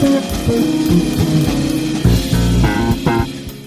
Thank you.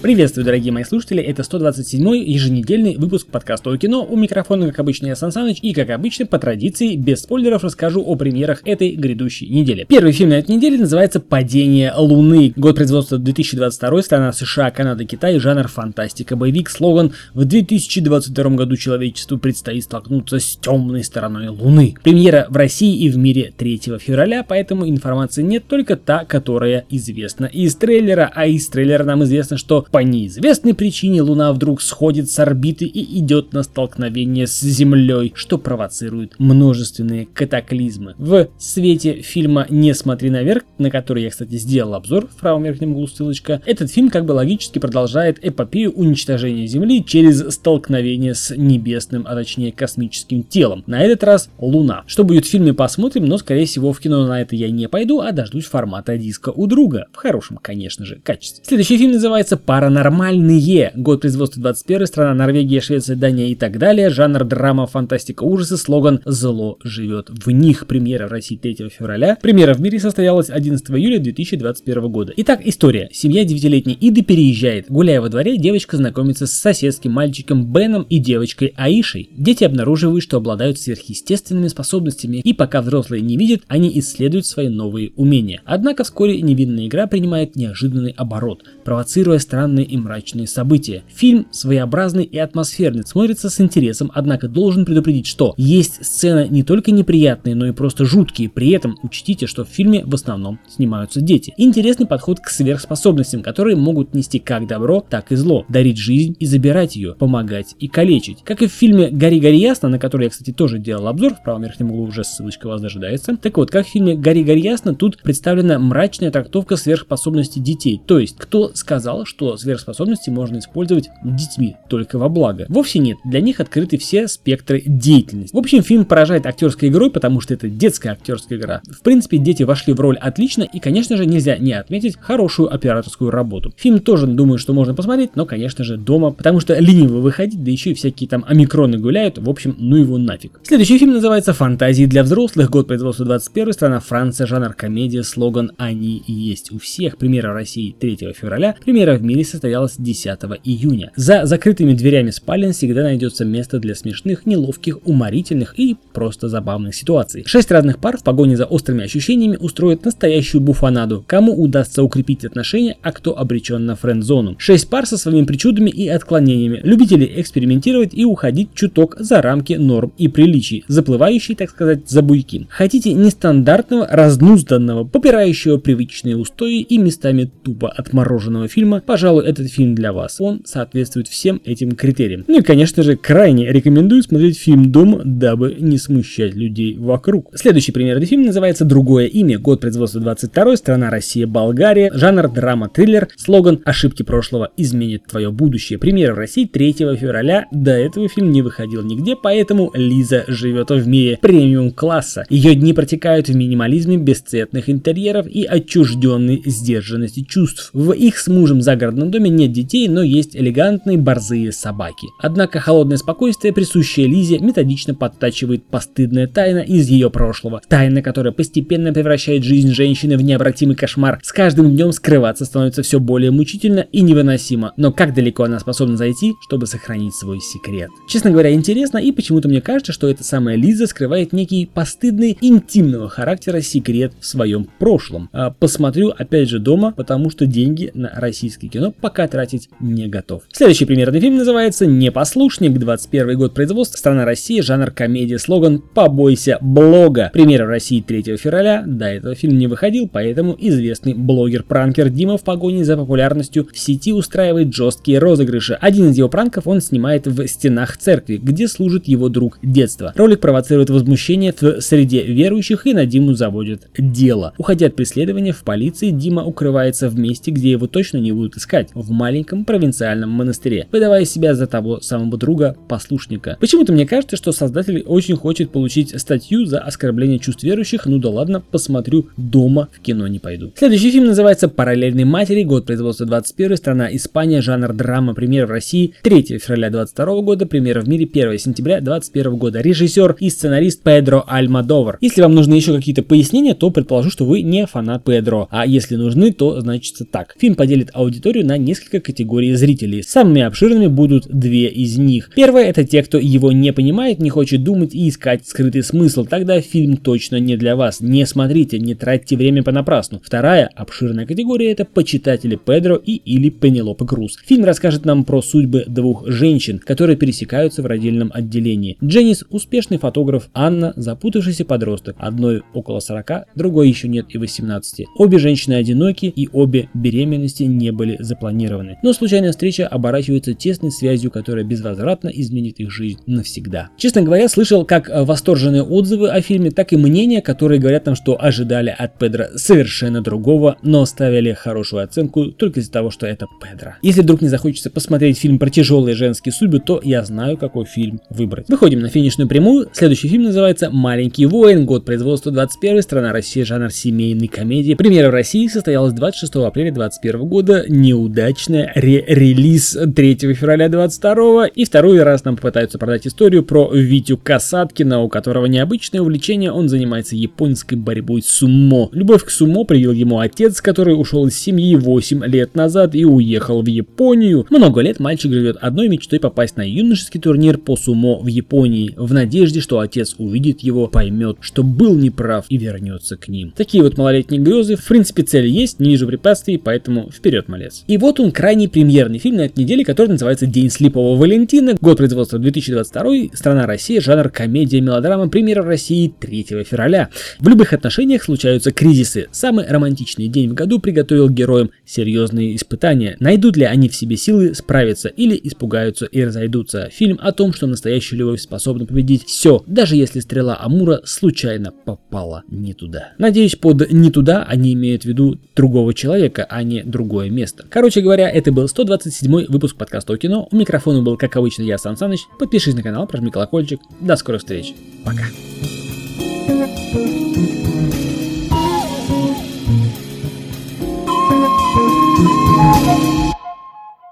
Приветствую, дорогие мои слушатели, это 127-й еженедельный выпуск подкаста о кино. У микрофона, как обычно, я Сан Саныч, и, как обычно, по традиции, без спойлеров, расскажу о премьерах этой грядущей недели. Первый фильм на этой неделе называется «Падение Луны». Год производства 2022, страна США, Канада, Китай, жанр фантастика, боевик, слоган «В 2022 году человечеству предстоит столкнуться с темной стороной Луны». Премьера в России и в мире 3 февраля, поэтому информации нет, только та, которая известна из трейлера, а из трейлера нам известно, что по неизвестной причине Луна вдруг сходит с орбиты и идет на столкновение с Землей, что провоцирует множественные катаклизмы. В свете фильма «Не смотри наверх», на который я, кстати, сделал обзор в правом верхнем углу ссылочка, этот фильм как бы логически продолжает эпопею уничтожения Земли через столкновение с небесным, а точнее космическим телом. На этот раз Луна. Что будет в фильме посмотрим, но скорее всего в кино на это я не пойду, а дождусь формата диска у друга. В хорошем, конечно же, качестве. Следующий фильм называется «Пара Паранормальные. Год производства 21 страна Норвегия, Швеция, Дания и так далее. Жанр драма, фантастика, ужасы. Слоган «Зло живет в них». Премьера в России 3 февраля. Премьера в мире состоялась 11 июля 2021 года. Итак, история. Семья девятилетней Иды переезжает. Гуляя во дворе, девочка знакомится с соседским мальчиком Беном и девочкой Аишей. Дети обнаруживают, что обладают сверхъестественными способностями, и пока взрослые не видят, они исследуют свои новые умения. Однако вскоре невинная игра принимает неожиданный оборот, провоцируя странные и мрачные события. Фильм своеобразный и атмосферный, смотрится с интересом, однако должен предупредить, что есть сцены не только неприятные, но и просто жуткие. При этом учтите, что в фильме в основном снимаются дети. Интересный подход к сверхспособностям, которые могут нести как добро, так и зло. Дарить жизнь и забирать ее, помогать и калечить. Как и в фильме «Гори, гори ясно», на который я, кстати, тоже делал обзор, в правом верхнем углу уже ссылочка вас дожидается. Так вот, как в фильме «Гори, гори ясно», тут представлена мрачная трактовка сверхспособностей детей. То есть, кто сказал, что сверхспособности можно использовать детьми только во благо. Вовсе нет, для них открыты все спектры деятельности. В общем, фильм поражает актерской игрой, потому что это детская актерская игра. В принципе, дети вошли в роль отлично, и, конечно же, нельзя не отметить хорошую операторскую работу. Фильм тоже, думаю, что можно посмотреть, но, конечно же, дома, потому что лениво выходить, да еще и всякие там омикроны гуляют, в общем, ну его нафиг. Следующий фильм называется «Фантазии для взрослых», год производства 21 страна Франция, жанр комедия, слоган «Они есть у всех», премьера России 3 февраля, премьера в мире состоялась 10 июня. За закрытыми дверями спален всегда найдется место для смешных, неловких, уморительных и просто забавных ситуаций. Шесть разных пар в погоне за острыми ощущениями устроят настоящую буфанаду, кому удастся укрепить отношения, а кто обречен на френд-зону. Шесть пар со своими причудами и отклонениями, любители экспериментировать и уходить чуток за рамки норм и приличий, заплывающие, так сказать, за буйки. Хотите нестандартного, разнузданного, попирающего привычные устои и местами тупо отмороженного фильма, пожалуй, этот фильм для вас. Он соответствует всем этим критериям. Ну и, конечно же, крайне рекомендую смотреть фильм «Дом», дабы не смущать людей вокруг. Следующий примерный фильм называется «Другое имя». Год производства 22 страна Россия, Болгария, жанр драма-триллер, слоган «Ошибки прошлого изменят твое будущее». Премьера в России 3 февраля. До этого фильм не выходил нигде, поэтому Лиза живет в мире премиум-класса. Ее дни протекают в минимализме бесцветных интерьеров и отчужденной сдержанности чувств. В их с мужем загородном доме нет детей, но есть элегантные борзые собаки. Однако холодное спокойствие, присущее Лизе, методично подтачивает постыдная тайна из ее прошлого. Тайна, которая постепенно превращает жизнь женщины в необратимый кошмар. С каждым днем скрываться становится все более мучительно и невыносимо. Но как далеко она способна зайти, чтобы сохранить свой секрет? Честно говоря, интересно, и почему-то мне кажется, что эта самая Лиза скрывает некий постыдный, интимного характера секрет в своем прошлом. А посмотрю опять же дома, потому что деньги на российское кино пока тратить не готов. Следующий примерный фильм называется «Непослушник», 21 год производства, страна Россия, жанр комедия, слоган «Побойся блога». Премьера в России 3 февраля, до этого фильм не выходил, поэтому известный блогер-пранкер Дима в погоне за популярностью в сети устраивает жесткие розыгрыши. Один из его пранков он снимает в стенах церкви, где служит его друг детства. Ролик провоцирует возмущение в среде верующих и на Диму заводит дело. Уходя от преследования в полиции, Дима укрывается в месте, где его точно не будут искать в маленьком провинциальном монастыре, выдавая себя за того самого друга-послушника. Почему-то мне кажется, что создатель очень хочет получить статью за оскорбление чувств верующих, ну да ладно, посмотрю дома, в кино не пойду. Следующий фильм называется «Параллельные матери», год производства 21, страна Испания, жанр драма, премьера в России 3 февраля 22 года, премьера в мире 1 сентября 21 года. Режиссер и сценарист Педро Альмадовар. Если вам нужны еще какие-то пояснения, то предположу, что вы не фанат Педро. А если нужны, то значит так. Фильм поделит аудиторию на несколько категорий зрителей. Самыми обширными будут две из них. Первая это те, кто его не понимает, не хочет думать и искать скрытый смысл. Тогда фильм точно не для вас. Не смотрите, не тратьте время понапрасну. Вторая обширная категория это почитатели Педро и или Пенелопы Круз. Фильм расскажет нам про судьбы двух женщин, которые пересекаются в родильном отделении. Дженнис – успешный фотограф, Анна – запутавшийся подросток. Одной около 40, другой еще нет и 18. Обе женщины одиноки и обе беременности не были запланированы. Но случайная встреча оборачивается тесной связью, которая безвозвратно изменит их жизнь навсегда. Честно говоря, слышал как восторженные отзывы о фильме, так и мнения, которые говорят нам, что ожидали от Педро совершенно другого, но ставили хорошую оценку только из-за того, что это Педро. Если вдруг не захочется посмотреть фильм про тяжелые женские судьбы, то я знаю, какой фильм выбрать. Выходим на финишную прямую. Следующий фильм называется «Маленький воин», год производства 21 страна Россия, жанр семейной комедии. Премьера в России состоялась 26 апреля 2021 года, неудачная, ре-релиз 3 февраля 22 и второй раз нам попытаются продать историю про Витю Касаткина, у которого необычное увлечение, он занимается японской борьбой с сумо. Любовь к сумо привил ему отец, который ушел из семьи 8 лет назад и уехал в Японию. Много лет мальчик живет одной мечтой попасть на юношеский турнир по сумо в Японии, в надежде, что отец увидит его, поймет, что был неправ и вернется к ним. Такие вот малолетние грезы, в принципе цель есть, не вижу препятствий, поэтому вперед, малец. И вот он крайний премьерный фильм на этой неделе, который называется День слепого Валентина, год производства 2022, страна Россия, жанр комедия, мелодрама, премьера в России 3 февраля. В любых отношениях случаются кризисы. Самый романтичный день в году приготовил героям серьезные испытания. Найдут ли они в себе силы справиться или испугаются и разойдутся. Фильм о том, что настоящая любовь способна победить все, даже если стрела Амура случайно попала не туда. Надеюсь, под «не туда» они имеют в виду другого человека, а не другое место. Короче говоря, это был 127 выпуск подкаста о кино. У микрофона был, как обычно, я, Сан Саныч. Подпишись на канал, прожми колокольчик. До скорых встреч. Пока.